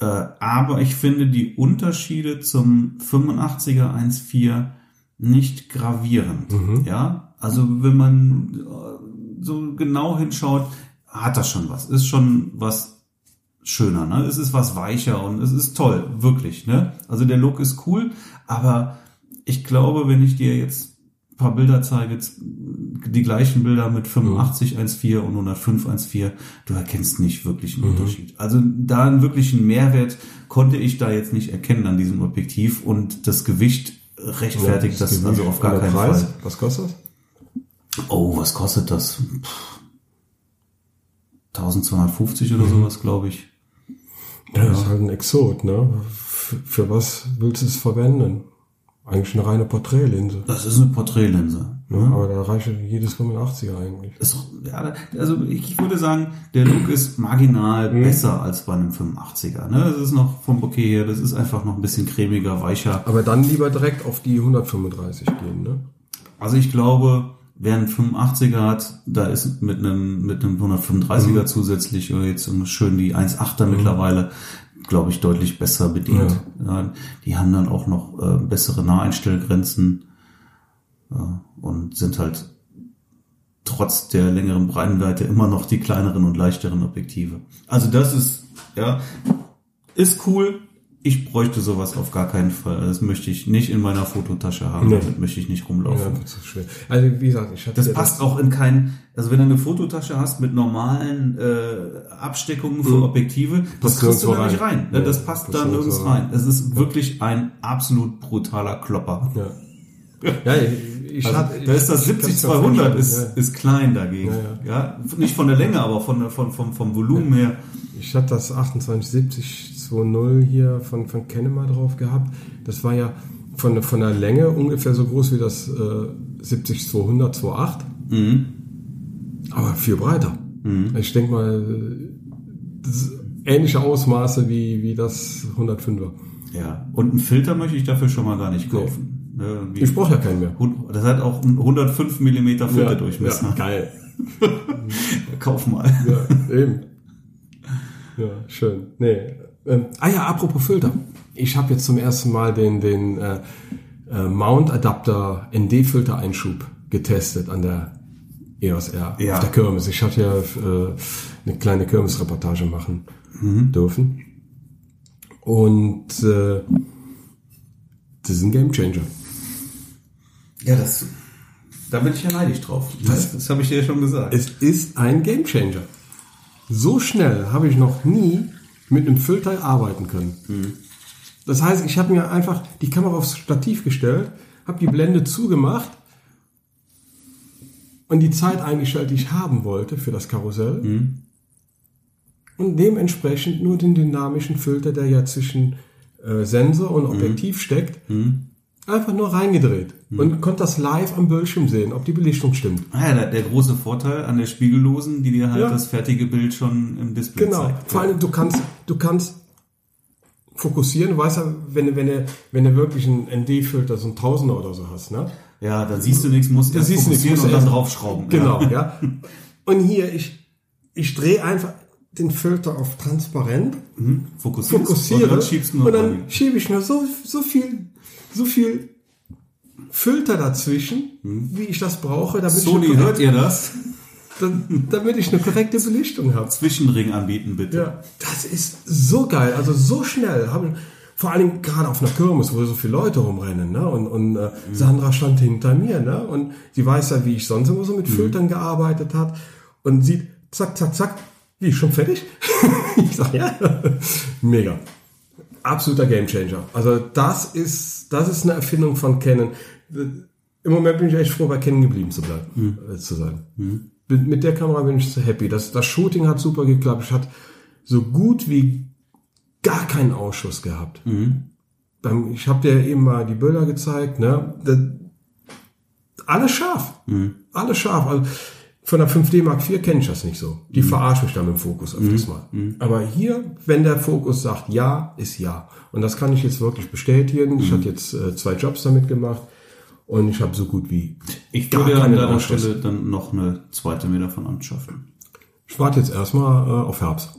Äh, aber ich finde die Unterschiede zum 85er 1.4 nicht gravierend. Mhm. Ja, also wenn man äh, so genau hinschaut, hat das schon was. Ist schon was schöner, ne? Es ist was weicher und es ist toll, wirklich, ne? Also der Look ist cool, aber ich glaube, wenn ich dir jetzt ein paar Bilder zeige, jetzt die gleichen Bilder mit 85 1.4 und 105 1.4, du erkennst nicht wirklich einen Unterschied. Also da einen wirklichen Mehrwert konnte ich da jetzt nicht erkennen an diesem Objektiv und das Gewicht rechtfertigt das, also auf gar keinen Preis? Fall. Was kostet das? Oh, was kostet das? Pff, 1250 oder sowas, glaube ich. Ja, das ist halt ein Exot, ne? Für, für was willst du es verwenden? Eigentlich eine reine Porträtlinse. Das ist eine Porträtlinse. Ne? Aber da reicht jedes 85er eigentlich. Ist ja, also ich würde sagen, der Look ist marginal besser als bei einem 85er. Ne? Das ist noch vom Bouquet her, das ist einfach noch ein bisschen cremiger, weicher. Aber dann lieber direkt auf die 135 gehen, ne? Also ich glaube, wer einen 85er hat, da ist mit einem, mit einem 135er zusätzlich oder jetzt schön die 1.8er mittlerweile, glaube ich, deutlich besser bedient. Ja. die haben dann auch noch äh, bessere Naheinstellgrenzen ja, und sind halt trotz der längeren Breitenweite immer noch die kleineren und leichteren Objektive. Also das ist, ja, ist cool. Ich bräuchte sowas auf gar keinen Fall. Das möchte ich nicht in meiner Fototasche haben. Nee. Damit möchte ich nicht rumlaufen. Ja, das ist schwer. Also wie gesagt, ich hatte das passt das auch in keinen. Also wenn du eine Fototasche hast mit normalen äh, Absteckungen für mhm. Objektive, das, das kriegst du da nicht rein. Ja, das passt da nirgends rein. Es ist wirklich ein absolut brutaler Klopper. Ja. Ja, ich also, hatte, da ist das 70-200 ist, ja. ist klein dagegen. Ja, ja. ja, Nicht von der Länge, aber von, von, vom, vom Volumen her. Ich hatte das 2870-20 hier von, von Kenema drauf gehabt. Das war ja von, von der Länge ungefähr so groß wie das äh, 70-200, 2.8. Mhm. Aber viel breiter. Mhm. Ich denke mal, ähnliche Ausmaße wie, wie das 105er. Ja, und einen Filter möchte ich dafür schon mal gar nicht kaufen. Ne, ich brauche ja keinen mehr. Das hat auch 105 mm Filterdurchmesser. Ja, geil. <laughs> Kauf mal. Ja, eben. <laughs> Ja, schön. Nee. Ähm, ah ja, apropos Filter. Ich habe jetzt zum ersten Mal den, den äh, äh, Mount Adapter ND-Filter Einschub getestet an der EOS R ja. auf der Kirmes. Ich hatte ja äh, eine kleine Kirmes-Reportage machen mhm. dürfen. Und äh, das ist ein Gamechanger. Ja, das, da bin ich ja neidisch drauf. Das, das habe ich dir ja schon gesagt. Es ist ein Gamechanger. So schnell habe ich noch nie mit einem Filter arbeiten können. Mhm. Das heißt, ich habe mir einfach die Kamera aufs Stativ gestellt, habe die Blende zugemacht und die Zeit eingestellt, die ich haben wollte für das Karussell. Mhm. Und dementsprechend nur den dynamischen Filter, der ja zwischen äh, Sensor und Objektiv mhm. steckt, mhm. Einfach nur reingedreht hm. und konnte das live am Bildschirm sehen, ob die Belichtung stimmt. Ah ja, der, der große Vorteil an der Spiegellosen, die dir halt ja. das fertige Bild schon im Display genau. zeigt. Genau. Vor allem, du kannst, du kannst fokussieren. Du weißt ja, wenn du, wenn du, wenn du wirklich einen ND-Filter, so ein Tausender oder so hast, ne? Ja, dann siehst du nichts, musst siehst fokussieren nichts, und dann draufschrauben. Genau, ja. ja. <laughs> Und hier, ich, ich drehe einfach den Filter auf transparent, mhm. fokussiere und dann, und dann schiebe ich mir so, so viel so viel Filter dazwischen, hm. wie ich das brauche. Damit Sony, hört ihr das? damit ich eine korrekte Belichtung habe. Zwischenring anbieten, bitte. Ja, das ist so geil, also so schnell. Vor allem gerade auf einer Kirmes, wo so viele Leute rumrennen. Ne? Und, und äh, mhm. Sandra stand hinter mir. Ne? Und sie weiß ja, wie ich sonst immer so mit mhm. Filtern gearbeitet hat. Und sieht, zack, zack, zack, wie, schon fertig? <laughs> ich sag, ja, mega absoluter Gamechanger. Also das ist, das ist eine Erfindung von Canon. Im Moment bin ich echt froh, bei Canon geblieben zu bleiben, mhm. äh, zu sein. Mhm. Mit der Kamera bin ich so happy. Das, das Shooting hat super geklappt. Ich hatte so gut wie gar keinen Ausschuss gehabt. Mhm. Ich habe dir eben mal die Bilder gezeigt. Ne? Das, alles scharf. Mhm. Alles scharf. Also, von der 5D Mark IV kenne ich das nicht so. Die mhm. verarscht mich dann im Fokus öfters mhm. mal. Mhm. Aber hier, wenn der Fokus sagt ja, ist ja. Und das kann ich jetzt wirklich bestätigen. Ich mhm. hatte jetzt äh, zwei Jobs damit gemacht und ich habe so gut wie ich würde an deiner Stelle dann noch eine zweite mir davon anschaffen. Ich warte jetzt erstmal äh, auf Herbst.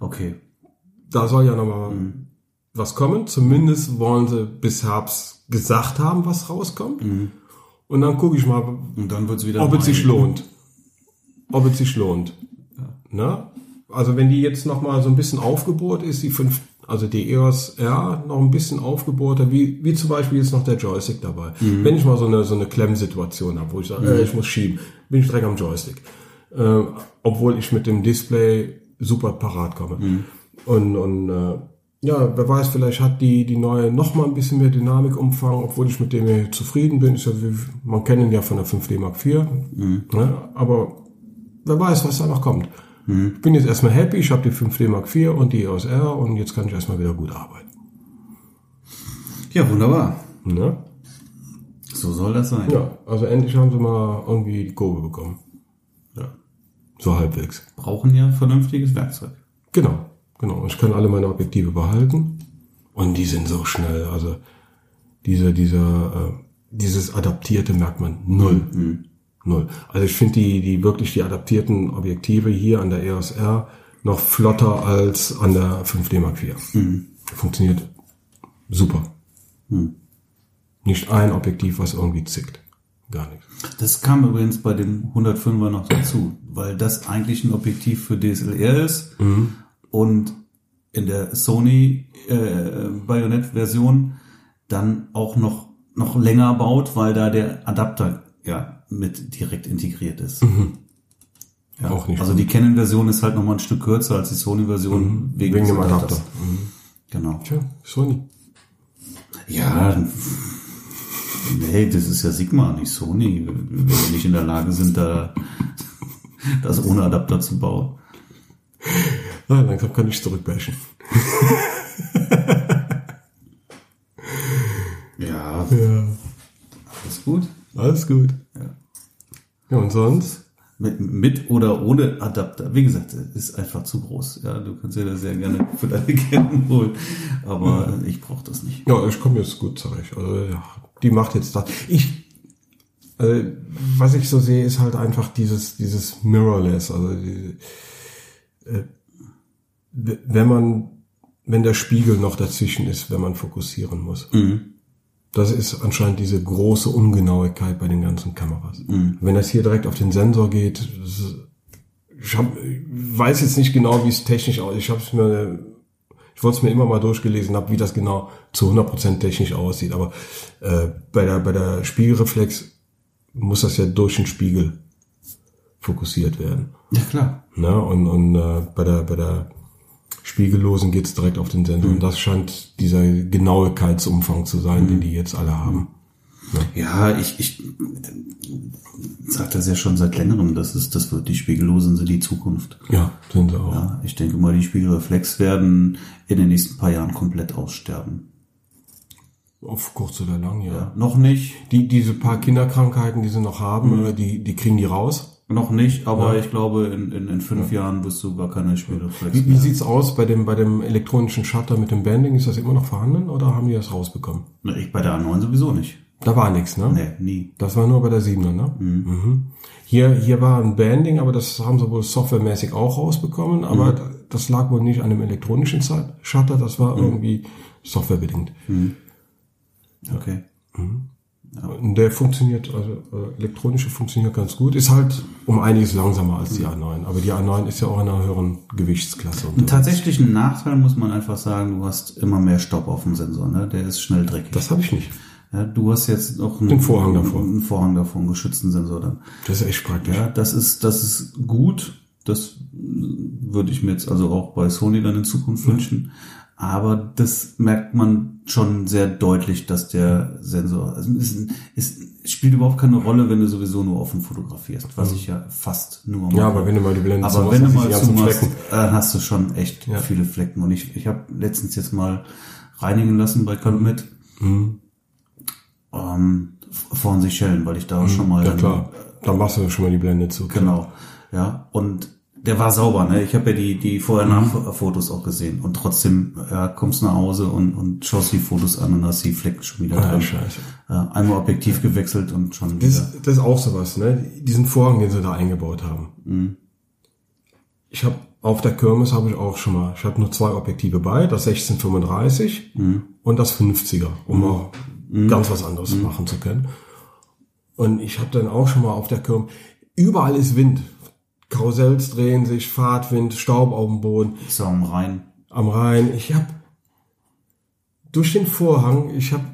Okay. Da soll ja nochmal mhm. was kommen. Zumindest wollen sie bis Herbst gesagt haben, was rauskommt. Mhm. Und dann gucke ich mal, und dann wird's wieder ob es sich lohnt ob es sich lohnt. Ne? Also wenn die jetzt noch mal so ein bisschen aufgebohrt ist, die fünf, also die EOS R noch ein bisschen aufgebohrter, wie, wie zum Beispiel jetzt noch der Joystick dabei. Mhm. Wenn ich mal so eine, so eine Klemmsituation habe, wo ich sage, mhm. äh, ich muss schieben, bin ich direkt am Joystick. Äh, obwohl ich mit dem Display super parat komme. Mhm. Und, und äh, ja, wer weiß, vielleicht hat die, die neue noch mal ein bisschen mehr Dynamikumfang, obwohl ich mit dem hier zufrieden bin. Ja, wie, man kennt ihn ja von der 5D Mark IV. Mhm. Ne? Aber wer weiß, was da noch kommt. Mhm. Ich bin jetzt erstmal happy, ich habe die 5D Mark IV und die EOS R und jetzt kann ich erstmal wieder gut arbeiten. Ja, wunderbar. Ne? So soll das sein. Ja, also endlich haben sie mal irgendwie die Kurve bekommen. Ja. So halbwegs. Brauchen ja vernünftiges Werkzeug. Genau, genau. Ich kann alle meine Objektive behalten und die sind so schnell. Also diese, dieser, äh, dieses Adaptierte merkt man null. Mhm. Null. Also ich finde die, die wirklich die adaptierten Objektive hier an der EOS R noch flotter als an der 5D Mark IV. Funktioniert super. Nicht ein Objektiv, was irgendwie zickt. Gar nichts. Das kam übrigens bei dem 105er noch dazu, weil das eigentlich ein Objektiv für DSLR ist und in der Sony äh, Bayonet-Version dann auch noch noch länger baut, weil da der Adapter ja mit direkt integriert ist. Ja, Auch nicht Also die Canon-Version ist halt noch mal ein Stück kürzer als die Sony-Version wegen, Wegen des dem Adapter. Adapters. Genau. Tja, Sony. Ja, nee, das ist ja Sigma, nicht Sony. Wenn wir nicht in der Lage sind, da <laughs> das ohne Adapter zu bauen. Ah, langsam kann ich zurückbashen. <laughs> Ja, Ja. alles gut. Alles gut. Ja. Ja, und sonst? Mit, mit oder ohne Adapter. Wie gesagt, es ist einfach zu groß. Ja, du kannst dir das sehr gerne <laughs> für deine Canon holen. Aber ich brauche das nicht. Ja, ich komme jetzt gut zurecht. Also, ja, die macht jetzt das. Ich, also, was ich so sehe, ist halt einfach dieses, dieses Mirrorless. Also, die, äh, wenn man, wenn der Spiegel noch dazwischen ist, wenn man fokussieren muss. Das ist anscheinend diese große Ungenauigkeit bei den ganzen Kameras. Wenn das hier direkt auf den Sensor geht, ich, hab, ich weiß jetzt nicht genau, wie es technisch aussieht. Ich habe es mir, ich wollte es mir immer mal durchgelesen haben, wie das genau zu 100% technisch aussieht. Aber äh, bei der bei der Spiegelreflex muss das ja durch den Spiegel fokussiert werden. Ja, klar. Ne? Und, und äh, bei der bei der Spiegellosen geht's direkt auf den Sensor. Und das scheint dieser Genauigkeitsumfang zu sein, den die jetzt alle haben. Ja, ich, ich sage das ja schon seit längerem. Das ist, das wird die Spiegellosen sind die Zukunft. Ja, sind sie auch. Ja, ich denke mal, die Spiegelreflex werden in den nächsten paar Jahren komplett aussterben. Auf kurz oder lang, ja. Ja, noch nicht, Die, diese paar Kinderkrankheiten, die sie noch haben, äh, die, die kriegen die raus. Noch nicht, aber ich glaube, in, in, in fünf Jahren wirst du gar keine Spiegelreflex Wie, wie sieht's aus bei dem, bei dem elektronischen Shutter mit dem Banding? Ist das immer noch vorhanden oder haben die das rausbekommen? Na, Ich bei der A9 sowieso nicht. Da war nichts, ne? Nee, nie. Das war nur bei der 7er, ne? Mhm. Hier, hier war ein Banding, aber das haben sie wohl softwaremäßig auch rausbekommen, aber da- das lag wohl nicht an dem elektronischen Shutter, das war irgendwie softwarebedingt. Okay. Und der funktioniert, also äh, elektronische funktioniert ganz gut, ist halt um einiges langsamer als die A9, aber die A9 ist ja auch in einer höheren Gewichtsklasse. Einen tatsächlichen Nachteil muss man einfach sagen, du hast immer mehr Staub auf dem Sensor, ne? Der ist schnell dreckig. Das habe ich nicht. ja, du hast jetzt noch einen, Den Vorhang davor. einen Vorhang davor, einen geschützten Sensor dann. Das ist echt praktisch. Ja, das ist, das ist gut. Das würde ich mir jetzt also auch bei Sony dann in Zukunft wünschen. Aber das merkt man schon sehr deutlich, dass der Sensor, also es, es spielt überhaupt keine Rolle, wenn du sowieso nur offen fotografierst, was ich ja fast nur mache. Ja, aber wenn du mal die Blende Aber zumachst, wenn du mal zumachst, dann hast du schon echt Ja. viele Flecken. Und ich, ich habe letztens jetzt mal reinigen lassen bei Calumet. Mhm. Ähm, vor Seychellen, weil ich da schon mal Ja klar, dann machst du schon mal die Blende zu. Genau. Ja, und der war sauber, ne? Ich habe ja die, die Vorher-Nach-Fotos auch gesehen. Und trotzdem ja, kommst nach Hause und, und schaust die Fotos an und hast die Flecken schon wieder Ah, scheiße. Ja, einmal Objektiv gewechselt und schon Das, wieder. das ist auch sowas, ne? Diesen Vorhang, den sie da eingebaut haben. Ich habe auf der Kirmes habe ich auch schon mal, ich habe nur zwei Objektive bei, das 1635 und das 50er, um mal ganz was anderes machen zu können. Und ich habe dann auch schon mal auf der Kirmes, überall ist Wind. Karussells drehen sich, Fahrtwind, Staub auf dem Boden. Ja am Rhein. am Rhein. Ich habe durch den Vorhang, ich habe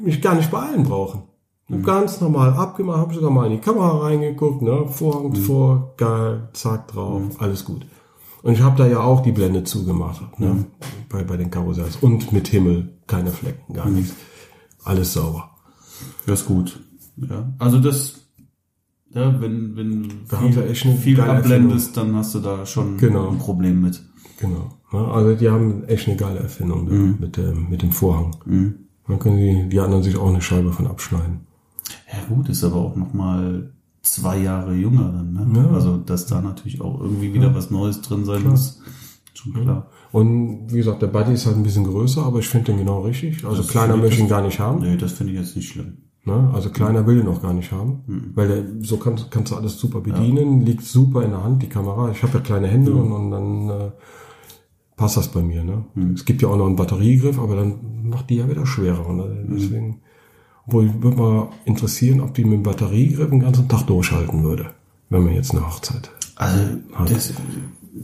mich gar nicht beeilen brauchen. Hab Ganz normal abgemacht, habe sogar mal in die Kamera reingeguckt, ne? Vorhang vor, geil, zack drauf, alles gut. Und ich habe da ja auch die Blende zugemacht, ne? bei, bei den Karussells. Und mit Himmel, keine Flecken, gar nichts. Alles sauber. Das ist gut. Ja. Also das, ja, wenn, wenn Da haben sie echt eine viel abblendest, dann hast du da schon Genau. ein Problem mit. Genau. Ne? Also die haben echt eine geile Erfindung da, mit, dem, mit dem Vorhang. Mhm. Dann können die, die anderen sich auch eine Scheibe von abschneiden. Ja gut, ist aber auch noch mal zwei Jahre jünger dann, ne? Ja. Also, dass da natürlich auch irgendwie wieder was Neues drin sein muss. Schon klar. Und wie gesagt, der Buddy ist halt ein bisschen größer, aber ich finde den genau richtig. Also kleiner finde ich möchte ich ihn gar nicht haben. Nee, das finde ich jetzt nicht schlimm. Ne? Also kleiner will den auch gar nicht haben, Mhm. weil der, so kannst, kannst du alles super bedienen, liegt super in der Hand, die Kamera. Ich habe ja kleine Hände Mhm. und, und dann äh, passt das bei mir. Ne? Es gibt ja auch noch einen Batteriegriff, aber dann macht die ja wieder schwerer. Äh, Mhm. deswegen, obwohl würde mal interessieren, ob die mit dem Batteriegriff den ganzen Tag durchhalten würde, wenn man jetzt eine Hochzeit. Also das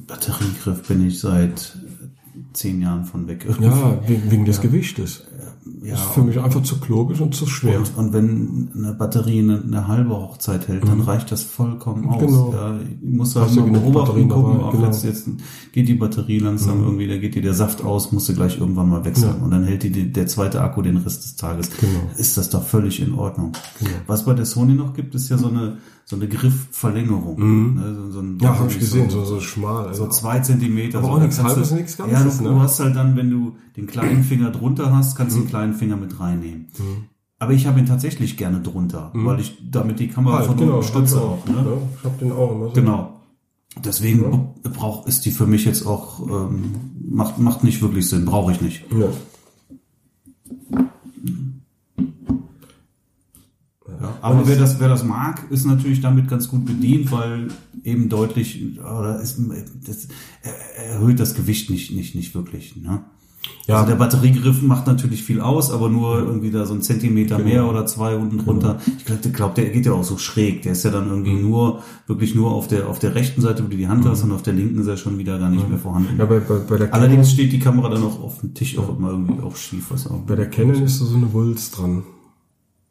Batteriegriff bin ich seit zehn Jahren von weg. Ja, wegen, wegen des Gewichtes. Ja. ist für mich einfach zu klobig und zu schwer. Und, und wenn eine Batterie eine, eine halbe Hochzeit hält, dann reicht das vollkommen aus. Mhm. Genau. Ja, ich muss halt mal beobachten, gucken, dabei, genau. Mhm. jetzt, jetzt geht die Batterie langsam irgendwie, da geht dir der Saft aus, musst du gleich irgendwann mal wechseln. Ja. Und dann hält die, die, der zweite Akku den Rest des Tages. Genau. Ist das doch völlig in Ordnung. Genau. Was bei der Sony noch gibt, ist ja so eine, so eine Griffverlängerung. Ne, so, so ein, Mhm. Ja, habe ich gesehen, so, so schmal. Also, so zwei Zentimeter. Aber so. auch nichts Halbes, nichts Ja, Ganzes, du, ne? du hast halt dann, wenn du den kleinen Finger drunter hast, kannst du den kleinen Finger mit reinnehmen. Aber ich habe ihn tatsächlich gerne drunter, weil ich damit die Kamera halt, von genau, unten stütze auch. ich Ne? Ja, ich habe den auch immer so. Genau. Deswegen braucht ist die für mich jetzt auch ähm, macht macht nicht wirklich Sinn, brauche ich nicht. Ja. Ja, aber wer das, wer das mag, ist natürlich damit ganz gut bedient, weil eben deutlich, oder ist, das er- erhöht das Gewicht nicht, nicht, nicht wirklich. Ne? Ja. Also der Batteriegriff macht natürlich viel aus, aber nur irgendwie da so ein Zentimeter Genau. mehr oder zwei unten drunter. Ich glaube, glaub, der geht ja auch so schräg. Der ist ja dann irgendwie Mhm. nur, wirklich nur auf der, auf der rechten Seite, wo du die Hand hast, und auf der linken ist er schon wieder gar nicht mehr vorhanden. Ja, bei, bei, bei, der Allerdings Canon, steht die Kamera dann auch auf dem Tisch auch immer irgendwie auch schief, was auch. bei der Canon ist da so eine Wulst dran.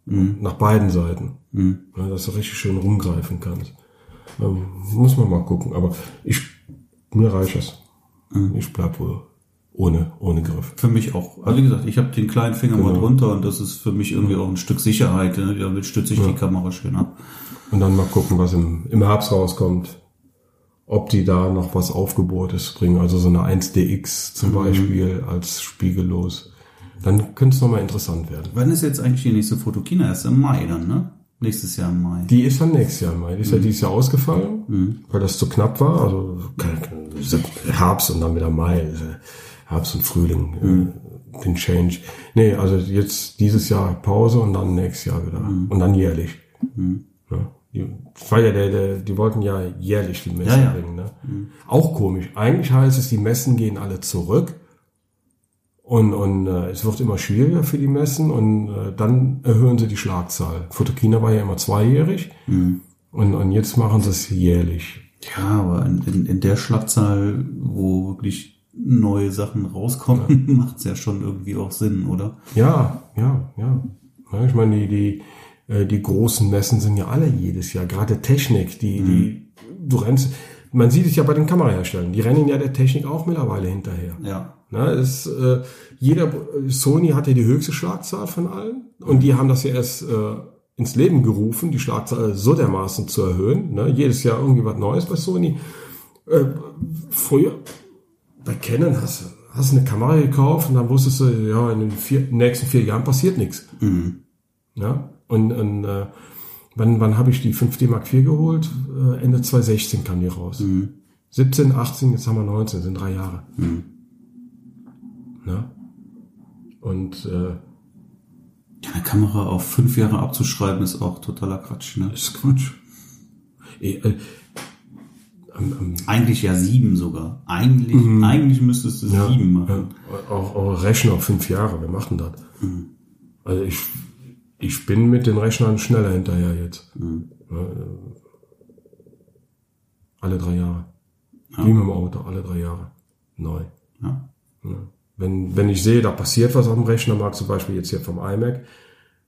Mhm. Nach beiden Seiten. Ja, dass du richtig schön rumgreifen kannst. Ähm, muss man mal gucken. Aber ich, mir reicht es. Mhm. Ich bleib wohl ohne, ohne Griff. Für mich auch. Also wie gesagt, ich habe den kleinen Finger mal Genau. drunter und das ist für mich irgendwie auch ein Stück Sicherheit. Ne? Damit stütze ich die Kamera schön ab. Und dann mal gucken, was im, im Herbst rauskommt. Ob die da noch was Aufgebohrtes bringen. Also so eine 1DX zum Beispiel als spiegellos. Dann könnte es nochmal interessant werden. Wann ist jetzt eigentlich die nächste Fotokina? Erst im Mai dann, ne? Nächstes Jahr im Mai. Die ist dann nächstes Jahr mal. Die ist ja dieses Jahr ausgefallen, weil das zu knapp war. Also Herbst und dann wieder Mai. also Herbst und Frühling, äh, den Change. Nee, also jetzt dieses Jahr Pause und dann nächstes Jahr wieder. Und dann jährlich. Ja, die, war ja der, der, die wollten ja jährlich die Messen Ja, ja. bringen. Ne? Auch komisch. Eigentlich heißt es, die Messen gehen alle zurück. Und, und äh, es wird immer schwieriger für die Messen und äh, dann erhöhen sie die Schlagzahl. Fotokina war ja immer zweijährig und, und jetzt machen sie es jährlich. Ja, aber in, in, in der Schlagzahl, wo wirklich neue Sachen rauskommen, <laughs> macht's ja schon irgendwie auch Sinn, oder? Ja, ja, ja. ja ich meine, die, die, äh, die großen Messen sind ja alle jedes Jahr. Gerade Technik, die, die, du rennst, man sieht es ja bei den Kameraherstellern, die rennen ja der Technik auch mittlerweile hinterher. Ja. Na, es, äh, jeder, Sony hat ja die höchste Schlagzahl von allen und die haben das ja erst äh, ins Leben gerufen, die Schlagzahl so dermaßen zu erhöhen. Ne? Jedes Jahr irgendwie was Neues bei Sony. Äh, früher, bei Canon hast du hast eine Kamera gekauft und dann wusstest du, ja, in den vier, nächsten vier Jahren passiert nichts. Ja? Und, und äh, wann, wann habe ich die 5D Mark IV geholt? Äh, Ende 2016 kam die raus. 17, 18, jetzt haben wir 19, sind drei Jahre. Ne? Und äh, Eine Kamera auf fünf Jahre abzuschreiben, ist auch totaler Quatsch, ne? ist Quatsch. Eh, äh, am, am, Eigentlich ja sieben sogar. Eigentlich, eigentlich müsstest du ja, sieben machen. ja, auch, auch Rechner fünf Jahre, wir machen das. Also ich, ich bin mit den Rechnern schneller hinterher jetzt. Ja, äh, alle drei Jahre. Wie mit dem Auto, alle drei Jahre. Neu. Ja. Ja. Wenn, wenn ich sehe, da passiert was auf dem Rechner, mag zum Beispiel jetzt hier vom iMac,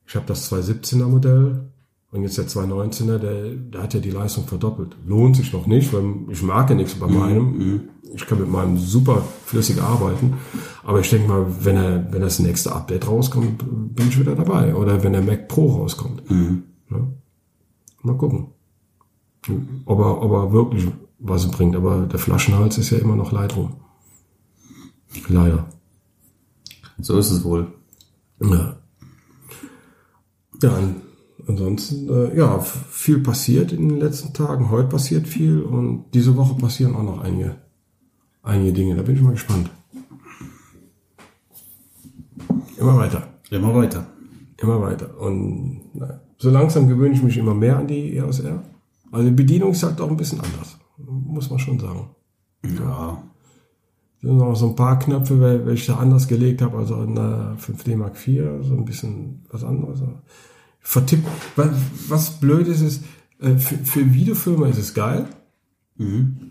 ich habe das 217er Modell und jetzt der 219er, der, der hat ja die Leistung verdoppelt. Lohnt sich noch nicht, weil ich mag ja nichts bei meinem. Ich kann mit meinem super flüssig arbeiten. Aber ich denke mal, wenn er, wenn das nächste Update rauskommt, bin ich wieder dabei. Oder wenn der Mac Pro rauskommt. Ja. Mal gucken. Ob er, ob er wirklich was bringt. Aber der Flaschenhals ist ja immer noch Lightroom. Leider. So ist es wohl. Ja. Ja, an- ansonsten, äh, ja, viel passiert in den letzten Tagen. Heute passiert viel und diese Woche passieren auch noch einige, einige Dinge. Da bin ich mal gespannt. Immer weiter. Immer weiter. Immer weiter. Und na, so langsam gewöhne ich mich immer mehr an die EOS R. Also die Bedienung ist halt auch ein bisschen anders. Muss man schon sagen. Ja. Noch so ein paar Knöpfe, wel- welche ich da anders gelegt habe, also in der 5D Mark IV, so ein bisschen was anderes. Vertippt. Was, was blöd ist, ist, äh, für, für Videofilme ist es geil.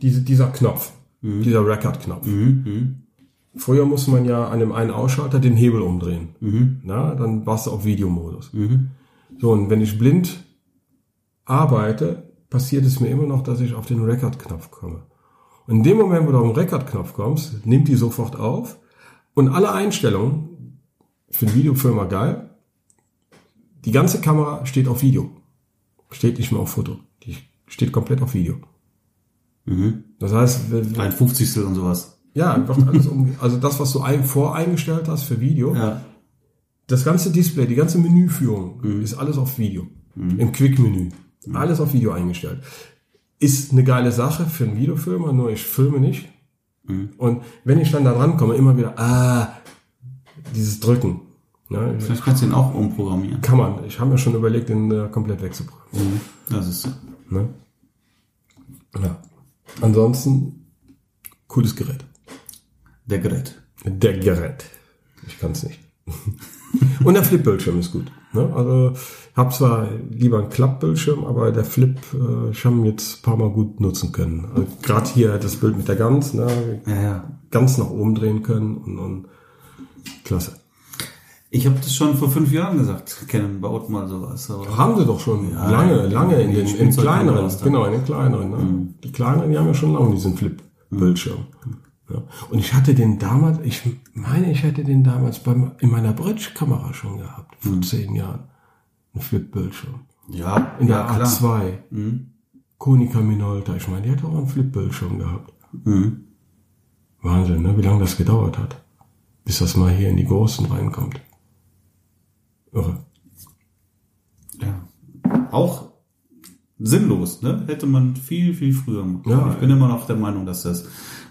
Diese, dieser Knopf. Dieser Record-Knopf. Früher musste man ja an dem einen Ausschalter den Hebel umdrehen. Na, dann warst du auf Videomodus. So, und wenn ich blind arbeite, passiert es mir immer noch, dass ich auf den Record-Knopf komme. Und in dem Moment, wo du auf den Record-Knopf kommst, nimmt die sofort auf und alle Einstellungen für den Videofilmer geil. Die ganze Kamera steht auf Video. Steht nicht mehr auf Foto. Die steht komplett auf Video. Das heißt, wenn- Ein Fünfzigstel und sowas. ja, wird alles um, also das, was du ein, voreingestellt hast für Video, Ja. das ganze Display, die ganze Menüführung ist alles auf Video. Im Quick-Menü. Alles auf Video eingestellt. Ist eine geile Sache für einen Videofilmer, nur ich filme nicht. Und wenn ich dann da dran komme, immer wieder, ah, dieses Drücken. Ne, Vielleicht kannst du ihn auch umprogrammieren. kann man. Ich habe mir schon überlegt, den äh, komplett wegzubringen. Das ist so. Ne? Ja. Ansonsten, cooles Gerät. Der Gerät. Der Gerät. Ich kann es nicht. <laughs> Und der Flip-Bildschirm ist gut. Ne? Also habe zwar lieber einen Klappbildschirm, aber der Flip, äh, ich habe ihn jetzt ein paar Mal gut nutzen können. Also, Gerade hier das Bild mit der Gans, ne? Ja, ja. ganz nach oben drehen können und, und klasse. Ich habe das schon vor fünf Jahren gesagt. Canon baut mal sowas. Aber Haben sie doch schon Ja, lange, lange in den in kleineren, genau, in den kleineren. Ne? Die kleineren, die haben ja schon lange diesen Flip-Bildschirm. Ja. Und ich hatte den damals, ich meine, ich hätte den damals beim, in meiner Bridge-Kamera schon gehabt, vor zehn Jahren. Ein Flip-Bildschirm. ja, In der ja, klar. A2. Konica Minolta, ich meine, die hat auch einen Flip-Bildschirm gehabt. Mhm. Wahnsinn, ne? wie lange das gedauert hat, bis das mal hier in die Großen reinkommt. Irre. Ja. Auch sinnlos, ne? Hätte man viel, viel früher machen Ja. Ich bin immer noch der Meinung, dass das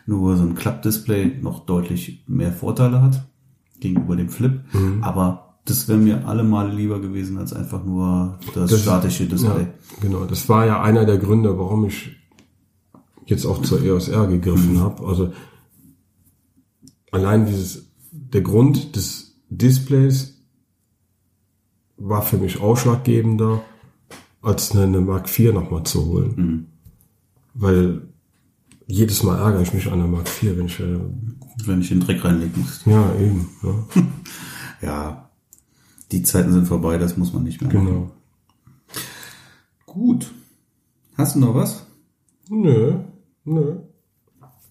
nur so ein Klappdisplay noch deutlich mehr Vorteile hat gegenüber dem Flip. Mhm. Aber das wäre mir allemal lieber gewesen als einfach nur das, Das- statische Display. Ja, genau. Das war ja einer der Gründe, warum ich jetzt auch zur EOS R gegriffen habe. Also allein dieses, der Grund des Displays war für mich ausschlaggebender, als eine, eine Mark IV nochmal zu holen. Weil jedes Mal ärgere ich mich an der Mark IV, wenn ich, äh, Wenn ich den Dreck reinlegen muss. ja, eben, ja, <laughs> Ja. Die Zeiten sind vorbei, das muss man nicht mehr machen. genau. Gut. Hast du noch was? Nö, nö.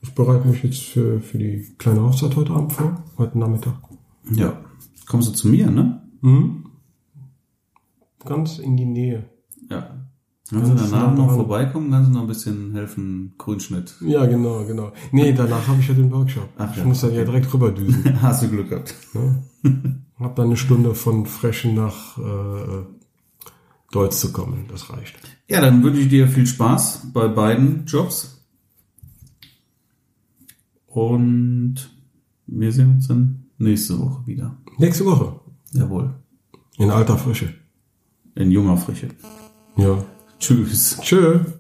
Ich bereite mich jetzt für, für die kleine Hochzeit heute Abend vor, heute Nachmittag. Ja. Kommst du zu mir, ne? Mhm. Ganz in die Nähe. Ja. Kannst du danach noch vorbeikommen? Kannst du noch ein bisschen helfen? Grünschnitt. Ja, genau, genau. Nee, danach habe ich ja den Workshop. Ach ich ja, muss dann ja direkt rüberdüsen. <laughs> Hast du Glück gehabt. ne? Hab dann eine Stunde von Frechen nach äh, Deutsch zu kommen. Das reicht. Ja, dann wünsche ich dir viel Spaß bei beiden Jobs. Und wir sehen uns dann nächste Woche wieder. Nächste Woche. Jawohl. In alter Frische. In junger Frische. Ja. Tschüss. Tschö.